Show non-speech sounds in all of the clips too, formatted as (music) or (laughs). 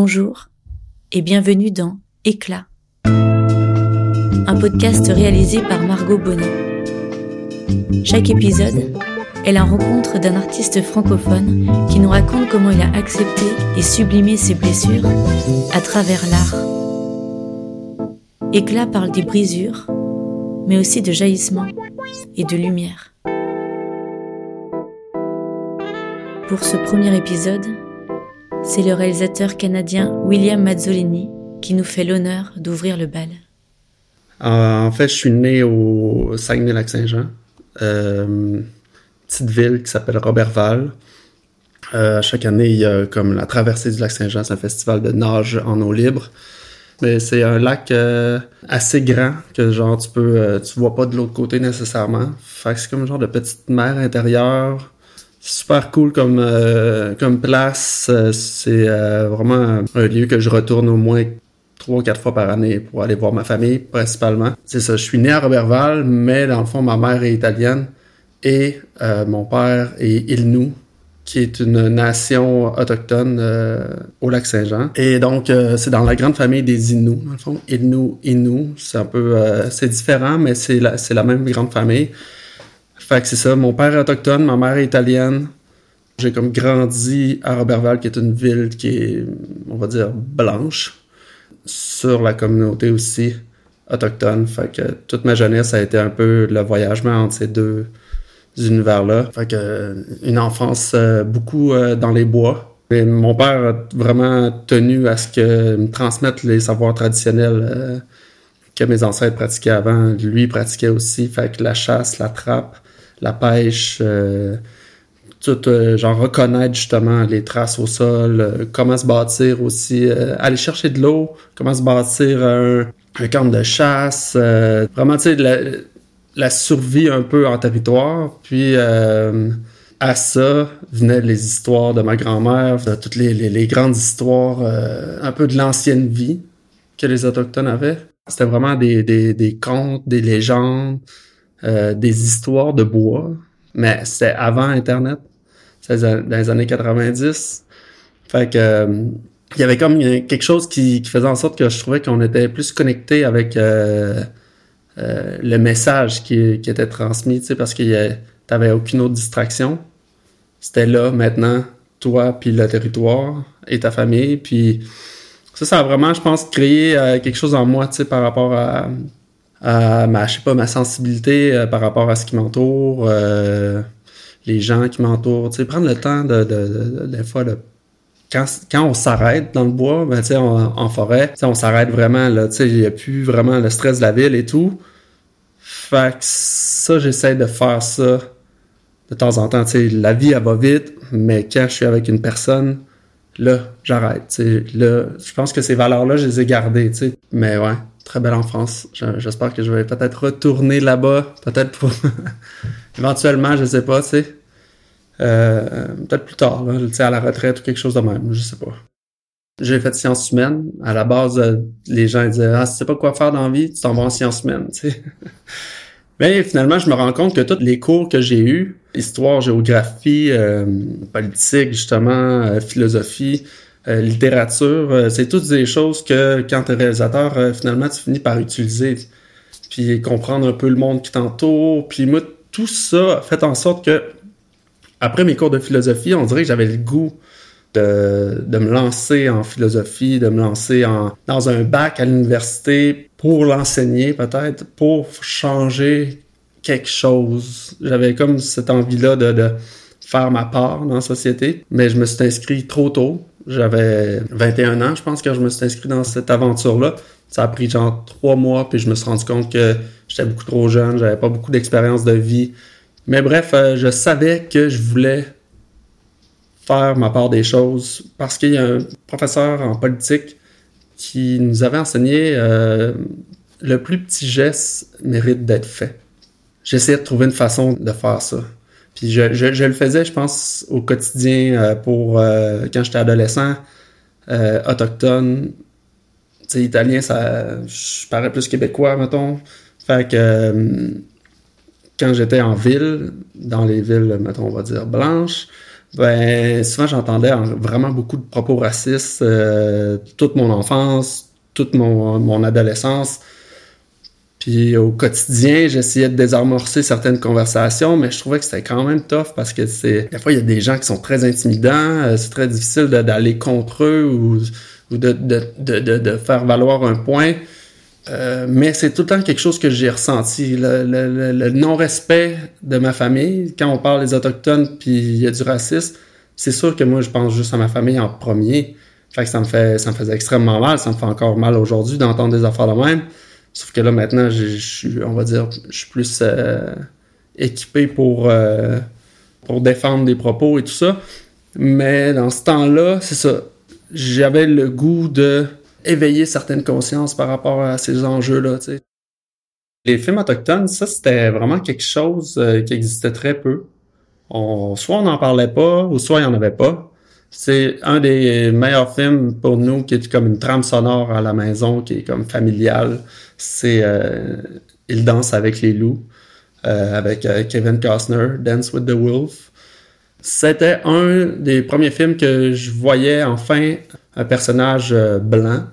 Bonjour et bienvenue dans Éclat, un podcast réalisé par Margot Bonnet. Chaque épisode est la rencontre d'un artiste francophone qui nous raconte comment il a accepté et sublimé ses blessures à travers l'art. Éclat parle des brisures, mais aussi de jaillissement et de lumière. Pour ce premier épisode, c'est le réalisateur canadien William Mazzolini qui nous fait l'honneur d'ouvrir le bal. Euh, en fait, je suis né au Saguenay-Lac-Saint-Jean, euh, petite ville qui s'appelle Robertval. Euh, chaque année, il y a comme la traversée du lac Saint-Jean, c'est un festival de nage en eau libre. Mais c'est un lac euh, assez grand que genre tu peux tu vois pas de l'autre côté nécessairement. Fait que c'est comme un genre de petite mer intérieure. Super cool comme euh, comme place. c'est vraiment un lieu que je retourne au moins trois ou quatre fois par année pour aller voir ma famille principalement. C'est ça, je suis né à Robertval, mais dans le fond ma mère est italienne et mon père est Ilnou, qui est une nation autochtone euh, au lac Saint-Jean. Et donc, euh, c'est dans la grande famille des Inuits, dans le fond. Inuit, Inuit, c'est un peu... Euh, c'est différent, mais c'est la, c'est la même grande famille. Fait que c'est ça, mon père est autochtone, ma mère est italienne. J'ai comme grandi à Robertval, qui est une ville qui est, on va dire, blanche, sur la communauté aussi autochtone. Fait que toute ma jeunesse a été un peu le voyagement entre ces deux univers-là. Fait que une enfance euh, beaucoup euh, dans les bois. Mon père a vraiment tenu à ce que me transmette les savoirs traditionnels euh, que mes ancêtres pratiquaient avant. Lui pratiquait aussi. Fait que la chasse, la trappe, la pêche, tout genre reconnaître justement les traces au sol, comment se bâtir aussi, aller chercher de l'eau, comment se bâtir un, un camp de chasse, vraiment tu sais la survie un peu en territoire. Puis euh, à ça venaient les histoires de ma grand-mère, toutes les, grandes histoires, euh, un peu de l'ancienne vie que les Autochtones avaient. C'était vraiment des, des, contes, des légendes, euh, des histoires de bois. Mais c'était avant Internet. C'était dans les années 90. Fait que il y avait comme quelque chose qui, faisait en sorte que je trouvais qu'on était plus connecté avec euh, le message qui, était transmis, tu sais, parce que t'avais aucune autre distraction. C'était là, maintenant, toi, puis le territoire et ta famille, puis ça, ça a vraiment, je pense, créé euh, quelque chose en moi, tu sais, par rapport à, à ma, je sais pas, ma sensibilité euh, par rapport à ce qui m'entoure, les gens qui m'entourent, tu sais, prendre le temps de, de, de, des fois, quand, quand on s'arrête dans le bois, ben, sais, en forêt, on s'arrête vraiment, il n'y a plus vraiment le stress de la ville et tout. Fait que ça, j'essaie de faire ça de temps en temps. Tu sais, la vie, elle va vite, mais quand je suis avec une personne, là, j'arrête. Là, je pense que ces valeurs-là, je les ai gardées, tu sais. Mais ouais, très belle enfance. J'espère que je vais peut-être retourner là-bas, peut-être pour... (laughs) Éventuellement, je sais pas, tu sais. Euh, peut-être plus tard, là, à la retraite ou quelque chose de même, je sais pas. J'ai fait sciences humaines. À la base, euh, les gens disaient Ah, tu sais pas quoi faire dans la vie, tu t'en vas en sciences humaines, tu sais. (laughs) Mais finalement, je me rends compte que tous les cours que j'ai eus, histoire, géographie, euh, politique, justement, euh, philosophie, littérature, c'est toutes des choses que quand tu es réalisateur, finalement, tu finis par utiliser. Puis comprendre un peu le monde qui t'entoure. Puis moi, tout ça fait en sorte que, après mes cours de philosophie, on dirait que j'avais le goût de, de, me lancer en philosophie, de me lancer en, dans un bac à l'université pour l'enseigner peut-être, pour changer quelque chose. J'avais comme cette envie-là de, de, faire ma part dans la société, mais je me suis inscrit trop tôt. J'avais 21 ans, je pense, quand je me suis inscrit dans cette aventure-là. Ça a pris genre trois mois, puis je me suis rendu compte que j'étais beaucoup trop jeune, j'avais pas beaucoup d'expérience de vie. Mais bref, euh, je savais que je voulais faire ma part des choses parce qu'il y a un professeur en politique qui nous avait enseigné euh, le plus petit geste mérite d'être fait. J'essayais de trouver une façon de faire ça. Puis je, je, le faisais, je pense, au quotidien euh, pour euh, quand j'étais adolescent, autochtone. Tu italien, ça, je parais plus québécois, mettons. Fait que quand j'étais en ville, dans les villes, mettons, on va dire blanches, ben souvent j'entendais vraiment beaucoup de propos racistes euh, toute mon enfance, toute mon, mon adolescence. Puis au quotidien, j'essayais de désamorcer certaines conversations, mais je trouvais que c'était quand même tough parce que c'est des fois il y a des gens qui sont très intimidants, euh, c'est très difficile d'aller contre eux ou, ou de, de, de, de, faire valoir un point. Euh, mais c'est tout le temps quelque chose que j'ai ressenti. Le, le, le non-respect de ma famille, quand on parle des Autochtones puis il y a du racisme, c'est sûr que moi, je pense juste à ma famille en premier. Fait que ça me fait, ça me faisait extrêmement mal. Ça me fait encore mal aujourd'hui d'entendre des affaires de même. Sauf que là, maintenant, je suis, on va dire, je suis plus euh, équipé pour, euh, pour défendre des propos et tout ça. Mais dans ce temps-là, c'est ça. J'avais le goût de éveiller certaines consciences par rapport à ces enjeux-là. Les films autochtones, ça, c'était vraiment quelque chose euh, qui existait très peu. Soit on n'en parlait pas, ou soit il n'y en avait pas. C'est un des meilleurs films pour nous qui est comme une trame sonore à la maison, qui est comme familiale. C'est euh, Il danse avec les loups, euh, avec Kevin Costner, Dance with the Wolf. C'était un des premiers films que je voyais enfin un personnage blanc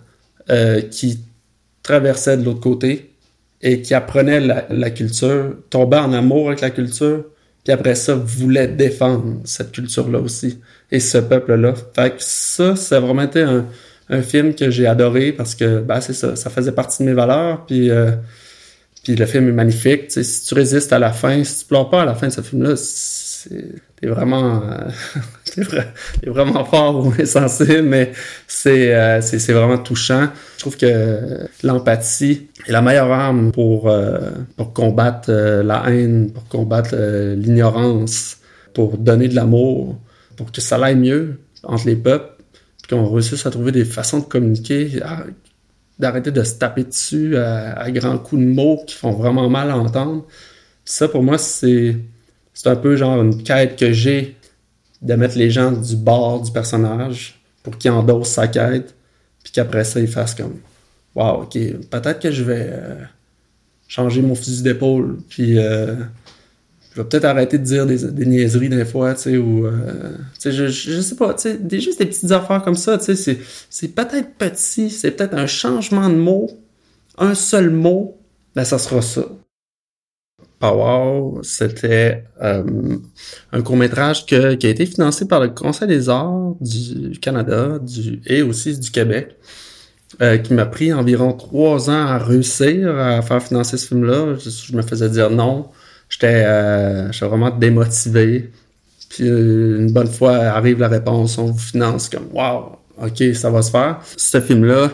euh, qui traversait de l'autre côté et qui apprenait la, culture, tombait en amour avec la culture, puis après ça voulait défendre cette culture-là aussi et ce peuple-là. Fait que ça, ça a vraiment été un, un film que j'ai adoré parce que ben, c'est ça, ça faisait partie de mes valeurs, puis euh, puis le film est magnifique. si tu résistes à la fin, si tu pleures pas à la fin de ce film-là, t'es vraiment euh, (laughs) vraiment fort ou sensible mais euh, c'est c'est vraiment touchant. Je trouve que l'empathie est la meilleure arme pour euh, pour combattre la haine pour combattre l'ignorance pour donner de l'amour pour que ça aille mieux entre les peuples qu'on réussisse à trouver des façons de communiquer d'arrêter de se taper dessus à, à grands coups de mots qui font vraiment mal à entendre. Ça pour moi c'est c'est un peu genre une quête que j'ai de mettre les gens du bord du personnage pour qu'ils endossent sa quête, puis qu'après ça, ils fassent comme Wow, ok, peut-être que je vais euh, changer mon fusil d'épaule, puis euh, je vais peut-être arrêter de dire des, niaiseries des fois, tu sais, ou, euh, tu sais, je, je, sais pas, tu sais, des, juste des petites affaires comme ça, tu sais, c'est, c'est peut-être petit, c'est peut-être un changement de mot, un seul mot, ben ça sera ça. Power, c'était euh, un court-métrage qui a été financé par le Conseil des arts du Canada et aussi du Québec, euh, qui m'a pris environ trois ans à réussir à faire financer ce film-là. Je, me faisais dire non. J'étais euh, vraiment démotivé. Puis une bonne fois arrive la réponse, on vous finance comme wow, ok, ça va se faire. Ce film-là,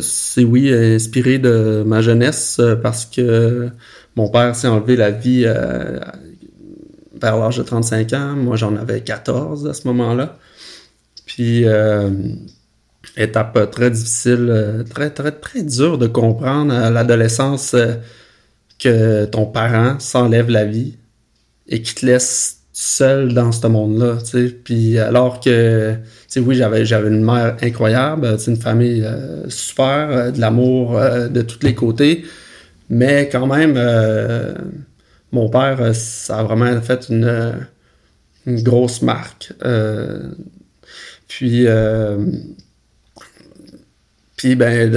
c'est oui inspiré de ma jeunesse parce que mon père s'est enlevé la vie euh, vers l'âge de 35 ans. Moi, j'en avais 14 à ce moment-là. Puis, euh, étape très difficile, euh, très, très, très dur de comprendre à l'adolescence que ton parent s'enlève la vie et qu'il te laisse seul dans ce monde-là, Puis alors que, oui, j'avais, j'avais une mère incroyable, une famille super, de l'amour de tous les côtés, mais quand même, euh, mon père, euh, ça a vraiment fait une, une grosse marque. Euh, puis, puis ben,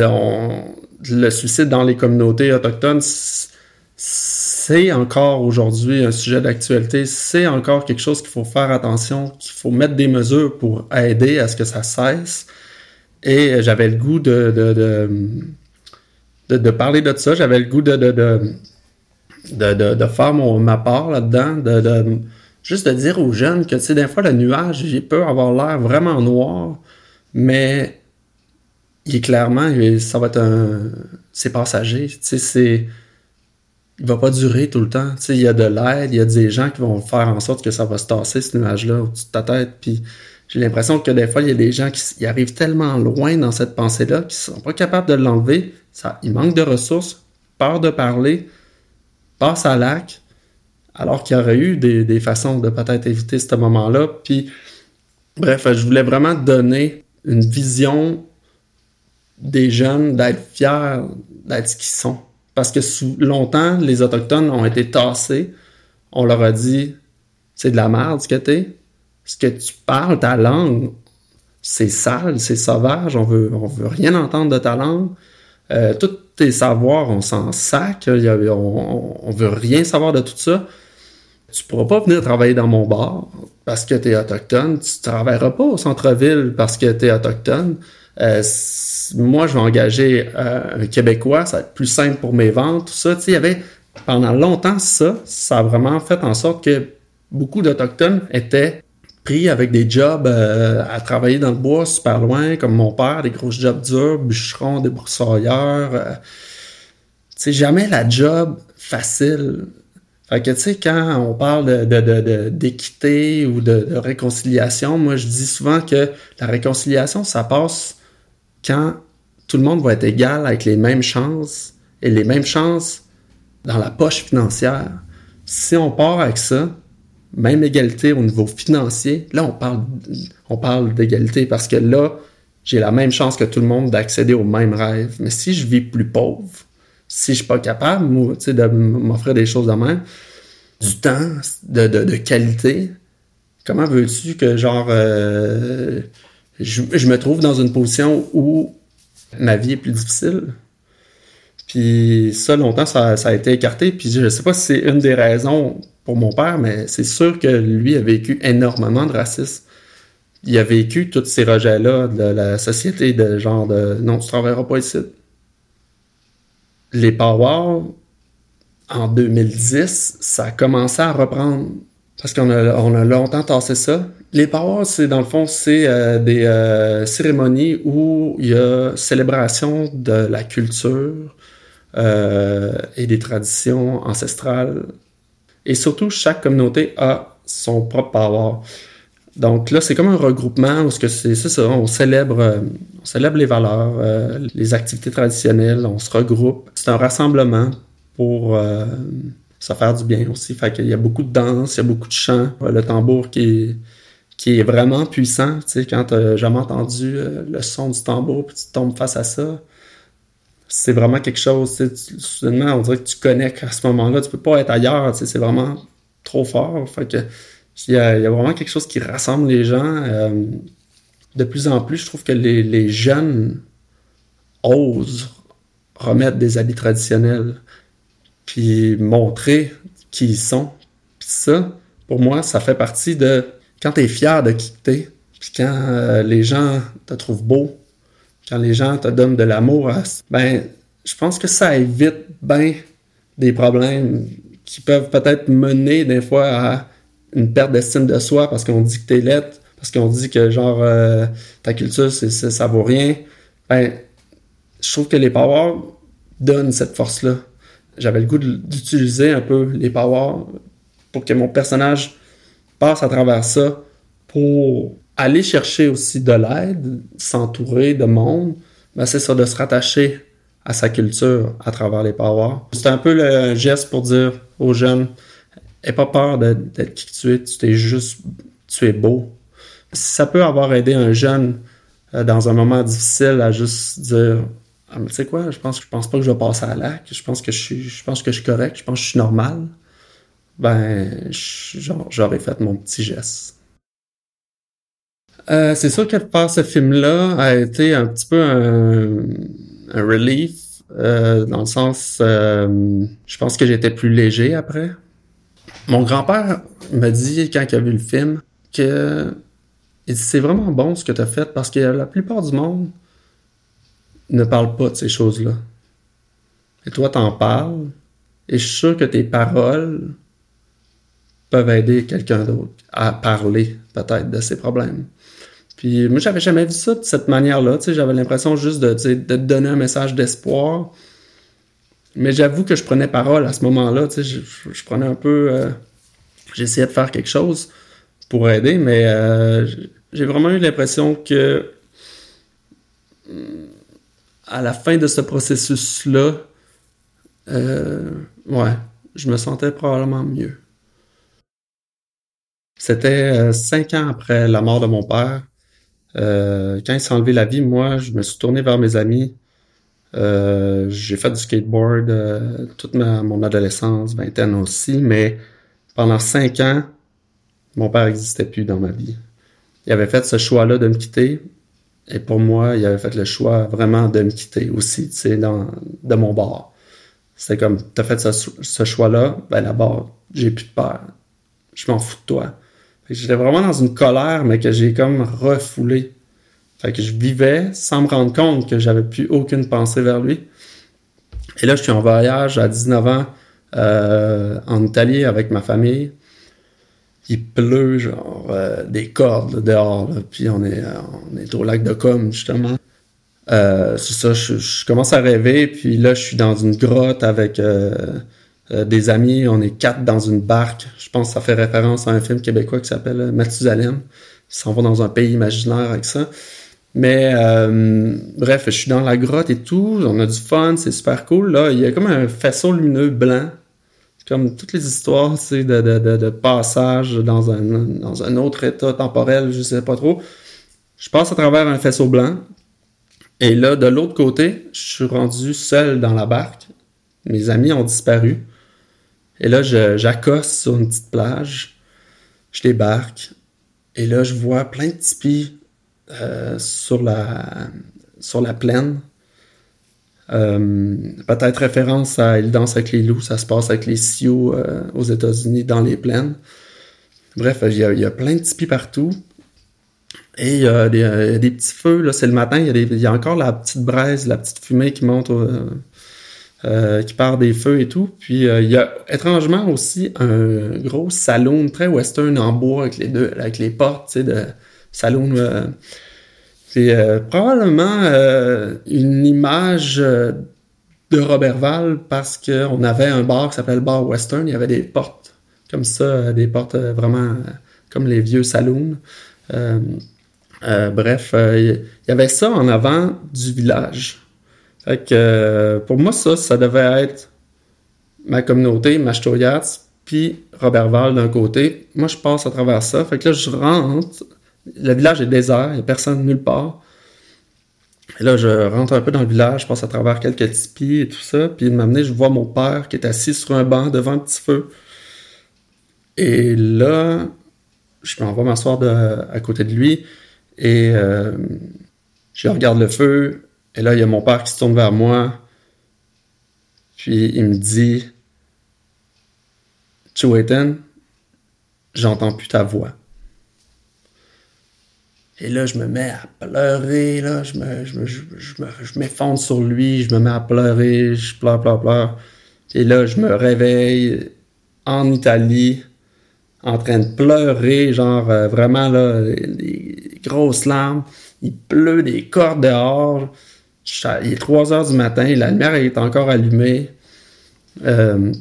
le suicide dans les communautés autochtones, c'est encore aujourd'hui un sujet d'actualité. C'est encore quelque chose qu'il faut faire attention, qu'il faut mettre des mesures pour aider à ce que ça cesse. Et j'avais le goût de, de, de de, parler de ça. J'avais le goût de, de, de, de, faire mon, ma part là-dedans, de, juste de dire aux jeunes que, tu sais, des fois, le nuage, il peut avoir l'air vraiment noir, mais il est clairement, ça va être un... C'est passager, tu sais, c'est... Il va pas durer tout le temps. Tu sais, il y a de l'aide, il y a des gens qui vont faire en sorte que ça va se tasser, ce nuage-là, au-dessus de ta tête, puis j'ai l'impression que des fois, il y a des gens qui arrivent tellement loin dans cette pensée-là qu'ils sont pas capables de l'enlever. Ça, il manque de ressources, peur de parler, passe à l'acte, alors qu'il y aurait eu des, façons de peut-être éviter ce moment-là. Puis, bref, je voulais vraiment donner une vision des jeunes d'être fiers d'être ce qu'ils sont. Parce que sous, longtemps, les Autochtones ont été tassés. On leur a dit, c'est de la merde ce que t'es ce que tu parles, ta langue, c'est sale, c'est sauvage, on veut, veut rien entendre de ta langue. Euh, tous tes savoirs, on s'en sac, on, on, veut rien savoir de tout ça. Tu pourras pas venir travailler dans mon bar parce que tu es autochtone. Tu travailleras pas au centre-ville parce que tu es autochtone. Euh, moi, je vais engager euh, un Québécois, ça va être plus simple pour mes ventes, tout ça. Pendant longtemps ça, ça a vraiment fait en sorte que beaucoup d'Autochtones étaient pris avec des jobs euh, à travailler dans le bois super loin, comme mon père, des gros jobs durs, bûcherons, débroussailleurs. Euh, sais, jamais la job facile. Fait que, tu sais, quand on parle de, d'équité ou de, de, réconciliation, moi, je dis souvent que la réconciliation, ça passe quand tout le monde va être égal avec les mêmes chances et les mêmes chances dans la poche financière. Si on part avec ça, même égalité au niveau financier, là, on parle, on parle d'égalité parce que là, j'ai la même chance que tout le monde d'accéder aux mêmes rêves. Mais si je vis plus pauvre, si je suis pas capable, de m'offrir des choses de même, du temps, de, de, qualité, comment veux-tu que, genre, euh, je, je, me trouve dans une position où ma vie est plus difficile? Puis ça, longtemps, ça, ça a été écarté. Puis je sais pas si c'est une des raisons pour mon père, mais c'est sûr que lui a vécu énormément de racisme. Il a vécu tous ces rejets-là de la société, de genre de non, tu travailleras pas ici. Les Power, en 2010, ça a commencé à reprendre parce qu'on a, on a longtemps tassé ça. Les Power, c'est dans le fond, c'est euh, des euh, cérémonies où il y a célébration de la culture euh, et des traditions ancestrales et surtout, chaque communauté a son propre power. Donc là, c'est comme un regroupement où c'est ça, on célèbre, euh, on célèbre les valeurs, euh, les activités traditionnelles, on se regroupe. C'est un rassemblement pour euh, se faire du bien aussi. Fait qu'il y a beaucoup de danse, il y a beaucoup de chants, le tambour qui est, qui est vraiment puissant. Tu sais, quand t'as jamais entendu le son du tambour, puis tu tombes face à ça, c'est vraiment quelque chose, tu, soudainement, on dirait que tu connectes à ce moment-là, tu peux pas être ailleurs, c'est vraiment trop fort. Fait que il y, a, vraiment quelque chose qui rassemble les gens. Euh, de plus en plus, je trouve que les, jeunes osent remettre des habits traditionnels, puis montrer qui ils sont. Puis ça, pour moi, ça fait partie de quand tu es fier de qui t'es, puis quand euh, les gens te trouvent beau, quand les gens te donnent de l'amour, ben, je pense que ça évite bien des problèmes qui peuvent peut-être mener des fois à une perte d'estime de soi parce qu'on dit que t'es lettre, parce qu'on dit que genre euh, ta culture c'est, ça vaut rien. Ben, je trouve que les powers donnent cette force-là. J'avais le goût d'utiliser un peu les powers pour que mon personnage passe à travers ça pour aller chercher aussi de l'aide, s'entourer de monde, ben c'est ça, de se rattacher à sa culture à travers les parois. C'est un peu le geste pour dire aux jeunes, aie pas peur d'être qui tu es, tu es juste, tu es beau. Ça peut avoir aidé un jeune euh, dans un moment difficile à juste dire, ah, tu sais quoi, je pense, je pense pas que je vais passer à l'acte, je pense que je suis, je pense que je suis correct, je pense que je suis normal. Ben, j'aurais fait mon petit geste. Euh, c'est sûr que faire ce film-là a été un petit peu un, relief, euh, dans le sens, euh, je pense que j'étais plus léger après. Mon grand-père m'a dit, quand il a vu le film, que c'est vraiment bon ce que tu as fait parce que la plupart du monde ne parle pas de ces choses-là. Et toi, t'en parles, et je suis sûr que tes paroles peuvent aider quelqu'un d'autre à parler peut-être de ses problèmes. Puis moi, j'avais jamais vu ça de cette manière-là. J'avais l'impression juste de, de donner un message d'espoir. Mais j'avoue que je prenais parole à ce moment-là. Je, je, prenais un peu. Euh, j'essayais de faire quelque chose pour aider, mais euh, j'ai vraiment eu l'impression que à la fin de ce processus-là, euh, ouais, je me sentais probablement mieux. C'était cinq ans après la mort de mon père. Euh, quand il s'est enlevé la vie, moi, je me suis tourné vers mes amis. Euh, j'ai fait du skateboard euh, toute ma, mon adolescence, vingtaine aussi, mais pendant cinq ans, mon père n'existait plus dans ma vie. Il avait fait ce choix-là de me quitter. Et pour moi, il avait fait le choix vraiment de me quitter aussi, tu sais, dans, de mon bord. C'était comme, t'as fait ce, ce choix-là, ben d'abord, j'ai plus de peur. Je m'en fous de toi. J'étais vraiment dans une colère, mais que j'ai comme refoulé. Fait que je vivais sans me rendre compte que j'avais plus aucune pensée vers lui. Et là, je suis en voyage à 19 ans euh, en Italie avec ma famille. Il pleut, genre, euh, des cordes dehors. Puis on est, on est au lac de Com, justement. Euh, c'est ça, je, commence à rêver. Puis là, je suis dans une grotte avec euh, des amis. On est quatre dans une barque. Je pense que ça fait référence à un film québécois qui s'appelle Mathusalem. Ils s'en vont dans un pays imaginaire avec ça. Mais euh, bref, je suis dans la grotte et tout, on a du fun, c'est super cool. Là, il y a comme un faisceau lumineux blanc. C'est comme toutes les histoires de, de, de, passage dans un, autre état temporel, je sais pas trop. Je passe à travers un faisceau blanc. Et là, de l'autre côté, je suis rendu seul dans la barque. Mes amis ont disparu. Et là, j'accoste sur une petite plage. Je débarque. Et là, je vois plein de tipis euh, sur, la, plaine. Euh, peut-être référence à Il danse avec les loups, ça se passe avec les Sioux euh, aux États-Unis dans les plaines. Bref, il y, a, plein de tipis partout. Et il y a des, petits feux, là, c'est le matin, il y, y, a encore la petite braise, la petite fumée qui monte, qui part des feux et tout. Puis il y a étrangement aussi un gros salon très western en bois avec les deux, avec les portes, tu sais, de Saloon. Euh, c'est euh, probablement euh, une image de Robertval parce qu'on avait un bar qui s'appelle Bar Western. Il y avait des portes comme ça, des portes vraiment comme les vieux saloons. bref, il y avait ça en avant du village. Fait que pour moi, ça, ça devait être ma communauté, Machtoyats, puis Robertval d'un côté. Moi, je passe à travers ça. Fait que là, je rentre le village est désert, il n'y a personne nulle part. Et là, je rentre un peu dans le village, je passe à travers quelques tipis et tout ça. Puis il m'amener, je vois mon père qui est assis sur un banc devant un petit feu. Et là, je m'en vais m'asseoir à côté de lui et euh, je regarde le feu. Et là, il y a mon père qui se tourne vers moi. Puis il me dit Chueten, j'entends plus ta voix. Et là, je me mets à pleurer, là, je me, je me, je, m'effondre sur lui, je me mets à pleurer, je pleure, pleure, pleure. Et là, je me réveille en Italie, en train de pleurer, genre euh, vraiment là, des grosses larmes. Il pleut des cordes dehors. Il est 3 heures du matin, la lumière est encore allumée. Euh,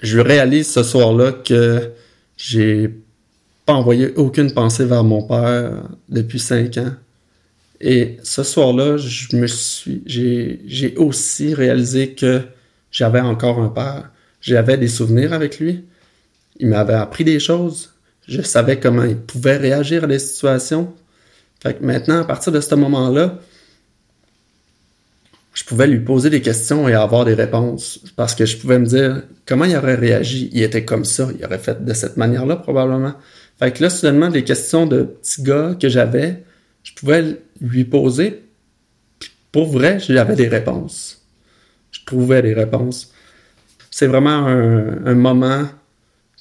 je réalise ce soir-là que j'ai envoyé aucune pensée vers mon père depuis cinq ans. Et ce soir-là, je me suis, j'ai aussi réalisé que j'avais encore un père. J'avais des souvenirs avec lui. Il m'avait appris des choses. Je savais comment il pouvait réagir à des situations. Fait que maintenant, à partir de ce moment-là, je pouvais lui poser des questions et avoir des réponses. Parce que je pouvais me dire comment il aurait réagi? Il était comme ça. Il aurait fait de cette manière-là, probablement. Fait que là, soudainement, des questions de petits gars que j'avais, je pouvais lui poser. pour vrai, j'avais des réponses. Je trouvais des réponses. C'est vraiment un, moment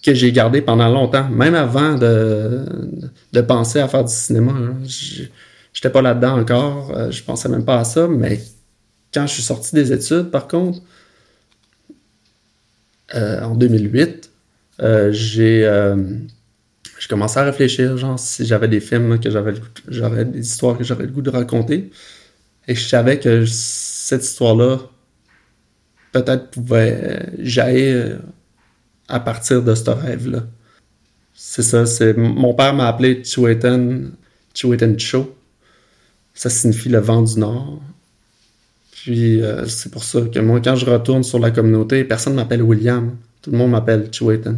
que j'ai gardé pendant longtemps, même avant de, de penser à faire du cinéma. Hein. J'étais pas là-dedans encore, euh, je pensais même pas à ça, mais quand je suis sorti des études, par contre, euh, en 2008, euh, j'ai je commençais à réfléchir, genre, si j'avais des films que j'avais des histoires que j'aurais le goût de raconter. Et je savais que cette histoire-là, peut-être pouvait jaillir à partir de ce rêve-là. C'est ça, c'est mon père m'a appelé Chuetan, Chuetan Cho. Ça signifie le vent du nord. Puis euh, c'est pour ça que moi, quand je retourne sur la communauté, personne m'appelle William. Tout le monde m'appelle Chuetan.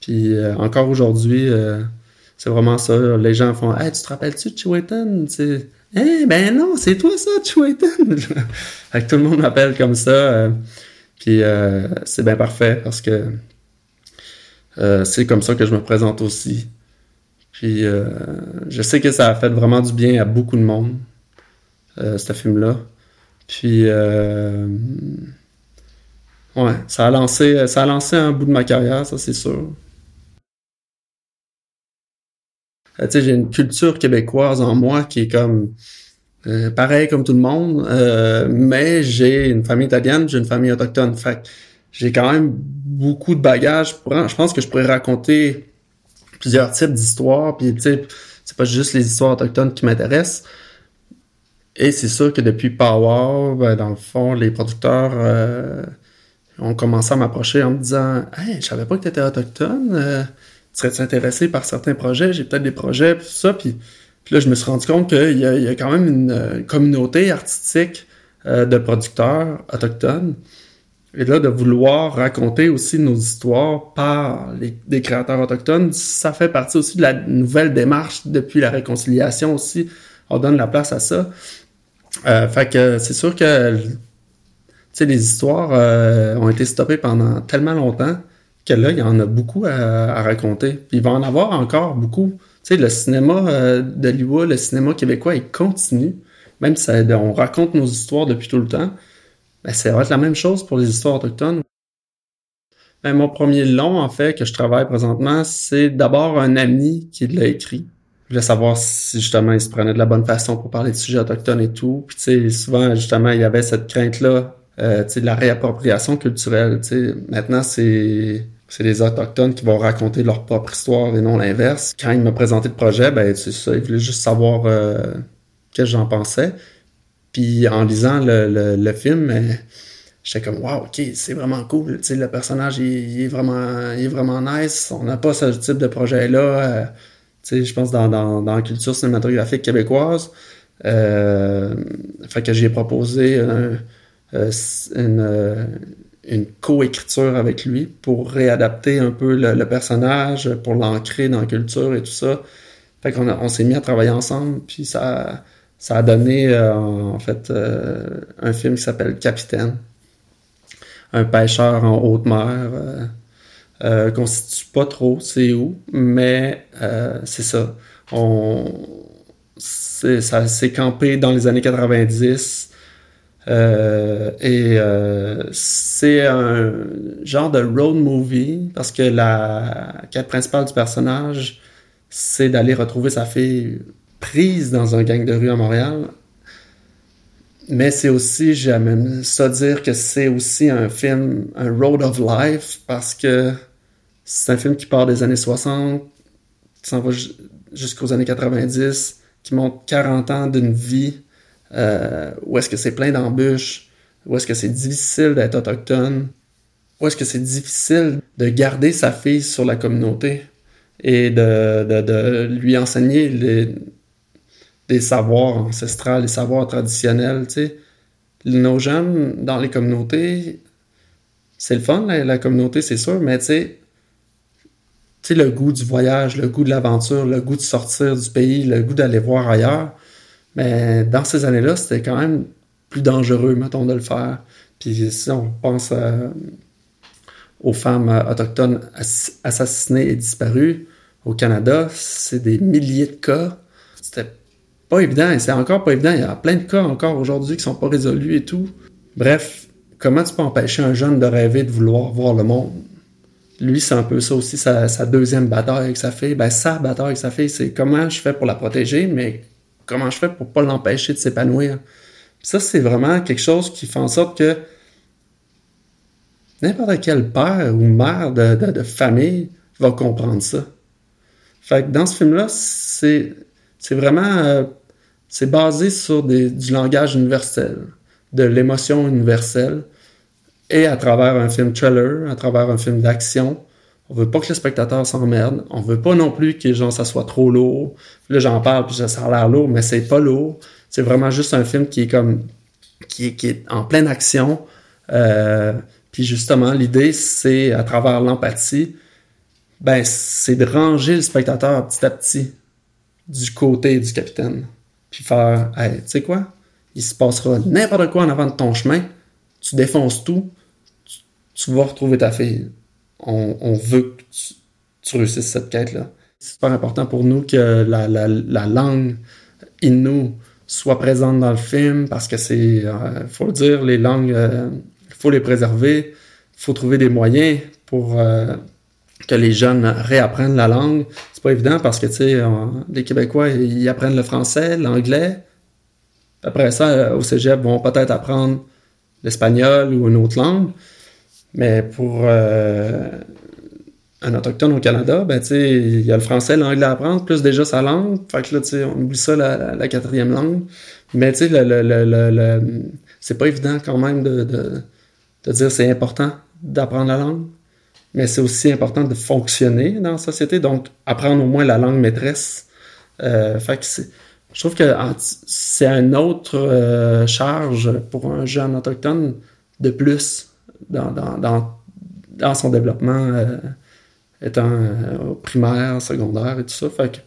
Puis euh, encore aujourd'hui, euh, c'est vraiment ça. Les gens font Hey, tu te rappelles-tu de Chiwetan? Eh ben non, c'est toi ça, Chiwetan! (laughs) tout le monde m'appelle comme ça. Puis c'est bien parfait parce que c'est comme ça que je me présente aussi. Puis je sais que ça a fait vraiment du bien à beaucoup de monde, ce film-là. Puis ouais, ça a lancé, ça a lancé un bout de ma carrière, ça c'est sûr. tu sais, j'ai une culture québécoise en moi qui est comme pareil comme tout le monde, mais j'ai une famille italienne, j'ai une famille autochtone. Fait j'ai quand même beaucoup de bagages. Je pense que je pourrais raconter plusieurs types d'histoires. Puis, tu sais, c'est pas juste les histoires autochtones qui m'intéressent. Et c'est sûr que depuis Power, ben, dans le fond, les producteurs euh, ont commencé à m'approcher en me disant Hey, je savais pas que tu étais autochtone. Euh, Serais-tu intéressé par certains projets? J'ai peut-être des projets, puis tout ça. Puis, là, je me suis rendu compte qu'il y, y, a quand même une, communauté artistique euh, de producteurs autochtones. Et là, de vouloir raconter aussi nos histoires par les, des créateurs autochtones, ça fait partie aussi de la nouvelle démarche depuis la réconciliation aussi. On donne la place à ça. Euh, fait que c'est sûr que les histoires euh, ont été stoppées pendant tellement longtemps que là, il y en a beaucoup à, raconter. Il va en avoir encore beaucoup. Tu sais, le cinéma euh, d'Hollywood, le cinéma québécois, il continue. Même si on raconte nos histoires depuis tout le temps. Ben, ça va être la même chose pour les histoires autochtones. Ben, mon premier long, en fait, que je travaille présentement, c'est d'abord un ami qui l'a écrit. Je voulais savoir si justement il se prenait de la bonne façon pour parler de sujets autochtones et tout. Puis tu sais, souvent justement il y avait cette crainte là, euh, tu sais, de la réappropriation culturelle. Tu sais, maintenant c'est c'est les autochtones qui vont raconter leur propre histoire et non l'inverse. Quand il m'a présenté le projet, ben c'est ça, il voulait juste savoir euh, ce que j'en pensais. Puis en lisant le, le, film, euh, j'étais comme wow, ok, c'est vraiment cool. Tu sais, le personnage il, est vraiment, il est vraiment nice. On n'a pas ce type de projet là. Euh, sais, je pense dans, dans, dans la culture cinématographique québécoise. Euh, fait que j'ai proposé euh, une, une coécriture avec lui pour réadapter un peu le, le personnage, pour l'ancrer dans la culture et tout ça. Fait qu'on on s'est mis à travailler ensemble, puis ça ça a donné euh, en fait euh, un film qui s'appelle Capitaine. Un pêcheur en haute mer. Euh, euh constitue pas trop c'est où, mais c'est ça. On, ça s'est campé dans les années 90. et c'est un genre de road movie parce que la quête principale du personnage, c'est d'aller retrouver sa fille prise dans un gang de rue à Montréal. Mais c'est aussi, j'aime ça dire que c'est aussi un film, un road of life, parce que c'est un film qui part des années 60, qui s'en va jusqu'aux années 90, qui montre 40 ans d'une vie, euh, où est-ce que c'est plein d'embûches, où est-ce que c'est difficile d'être autochtone, où est-ce que c'est difficile de garder sa fille sur la communauté et de, de, lui enseigner les, des savoirs ancestrales, des savoirs traditionnels, tu sais. Nos jeunes, dans les communautés, c'est le fun, la, communauté, c'est sûr, mais tu sais, sais, le goût du voyage, le goût de l'aventure, le goût de sortir du pays, le goût d'aller voir ailleurs, mais dans ces années-là, c'était quand même plus dangereux, mettons, de le faire. Puis si on pense aux femmes autochtones assassinées et disparues au Canada, c'est des milliers de cas. C'était pas évident, et c'est encore pas évident. Il y a plein de cas encore aujourd'hui qui sont pas résolus et tout. Bref, comment tu peux empêcher un jeune de rêver de vouloir voir le monde? Lui, c'est un peu ça aussi, sa, deuxième bataille avec sa fille. Ben, sa bataille avec sa fille, c'est comment je fais pour la protéger, mais comment je fais pour pas l'empêcher de s'épanouir. Ça, c'est vraiment quelque chose qui fait en sorte que n'importe quel père ou mère de, famille va comprendre ça. Fait que dans ce film-là, c'est vraiment euh, c'est basé sur du langage universel, de l'émotion universelle, et à travers un film trailer, à travers un film d'action. On veut pas que le spectateur s'emmerde. On veut pas non plus que genre ça soit trop lourd. Là j'en parle puis ça a l'air lourd, mais c'est pas lourd. C'est vraiment juste un film qui est comme qui est en pleine action. Euh, puis justement l'idée c'est à travers l'empathie, ben c'est de ranger le spectateur petit à petit du côté du capitaine. Puis faire, hey, tu sais quoi? Il se passera n'importe quoi en avant de ton chemin. Tu défonces tout. Tu, vas retrouver ta fille. On, veut que tu réussisses cette quête-là. C'est super important pour nous que la, la, la langue Innu soit présente dans le film parce que c'est, euh, faut le dire, les langues, il euh, faut les préserver, il faut trouver des moyens pour euh, que les jeunes réapprennent la langue. C'est pas évident parce que, tu sais, les Québécois, ils apprennent le français, l'anglais. Après ça, au cégep, vont peut-être apprendre l'espagnol ou une autre langue. Mais pour un autochtone au Canada, ben, il y a le français, l'anglais à apprendre, plus déjà sa langue. Fait que là, on oublie ça, la, quatrième langue. Mais, tu sais, le, le, le, c'est pas évident quand même de, de, de dire c'est important d'apprendre la langue. Mais c'est aussi important de fonctionner dans la société. Donc, apprendre au moins la langue maîtresse. Euh, fait que je trouve que c'est une autre euh, charge pour un jeune autochtone de plus dans, dans, dans, son développement euh, étant euh, primaire, secondaire et tout ça. Fait que...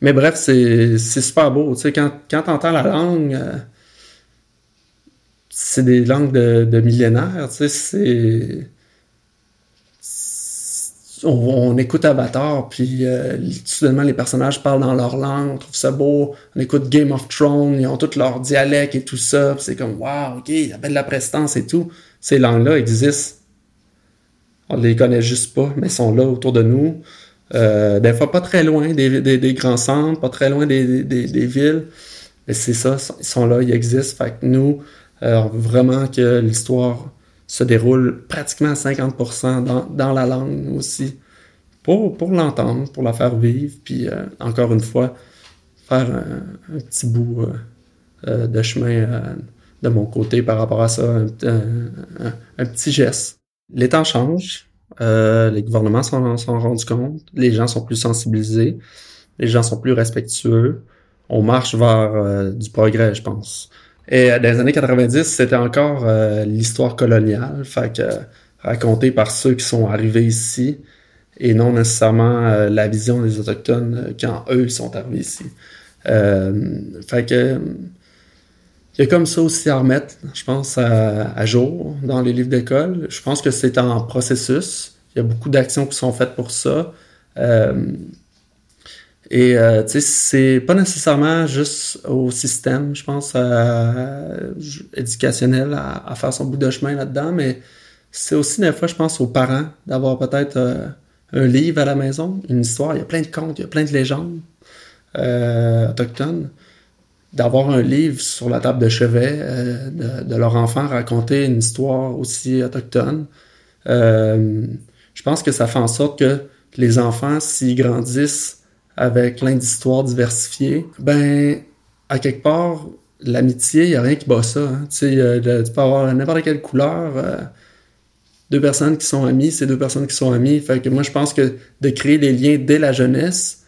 Mais bref, c'est super beau. Tu sais, quand, quand tu la langue, euh, c'est des langues de, de millénaires. Tu sais, c'est. On, écoute Avatar, puis soudainement les personnages parlent dans leur langue, on trouve ça beau. On écoute Game of Thrones, ils ont tout leur dialecte et tout ça. C'est comme, waouh, ok, il y avait de la prestance et tout. Ces langues-là existent on les connaît juste pas, mais ils sont là autour de nous. Euh, des fois pas très loin des, grands centres, pas très loin des, villes. Mais c'est ça, ils sont là, ils existent. Fait que nous, euh, vraiment que l'histoire se déroule pratiquement à 50% dans, la langue aussi. Pour, pour l'entendre, pour la faire vivre, puis euh, encore une fois, faire un, petit bout de chemin de mon côté par rapport à ça, un petit geste les temps changent, euh, les gouvernements s'en sont rendus compte, les gens sont plus sensibilisés, les gens sont plus respectueux. On marche vers euh, du progrès, je pense. Et euh, dans les années 90, c'était encore l'histoire coloniale, fait que racontée par ceux qui sont arrivés ici et non nécessairement la vision des autochtones quand eux sont arrivés ici. fait que il y a comme ça aussi à remettre, je pense, à, jour dans les livres d'école. Je pense que c'est en processus. Il y a beaucoup d'actions qui sont faites pour ça. Euh, et euh, tu sais, c'est pas nécessairement juste au système, je pense, éducationnel à, faire son bout de chemin là-dedans, mais c'est aussi des fois, je pense, aux parents d'avoir peut-être euh, un livre à la maison, une histoire. Il y a plein de contes, il y a plein de légendes autochtones d'avoir un livre sur la table de chevet, euh, de, leur enfant raconter une histoire aussi autochtone. Euh, je pense que ça fait en sorte que les enfants, s'ils grandissent avec plein d'histoires diversifiées, ben, à quelque part, l'amitié, il n'y a rien qui bat ça. Hein. Tu, sais, euh, peux avoir n'importe quelle couleur. deux personnes qui sont amies, c'est deux personnes qui sont amies. Fait que moi, je pense que de créer des liens dès la jeunesse,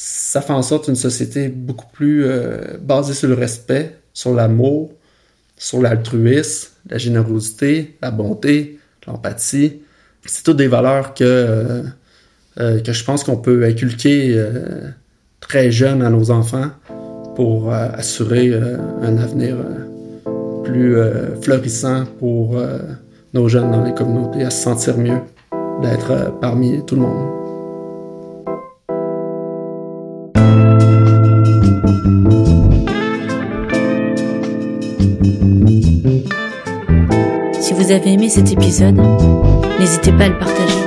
ça fait en sorte une société beaucoup plus euh, basée sur le respect, sur l'amour, sur l'altruisme, la générosité, la bonté, l'empathie. C'est toutes des valeurs que, euh, euh, que je pense qu'on peut inculquer très jeune à nos enfants pour assurer un avenir plus florissant pour nos jeunes dans les communautés, à se sentir mieux d'être parmi tout le monde. vous avez aimé cet épisode, n'hésitez pas à le partager.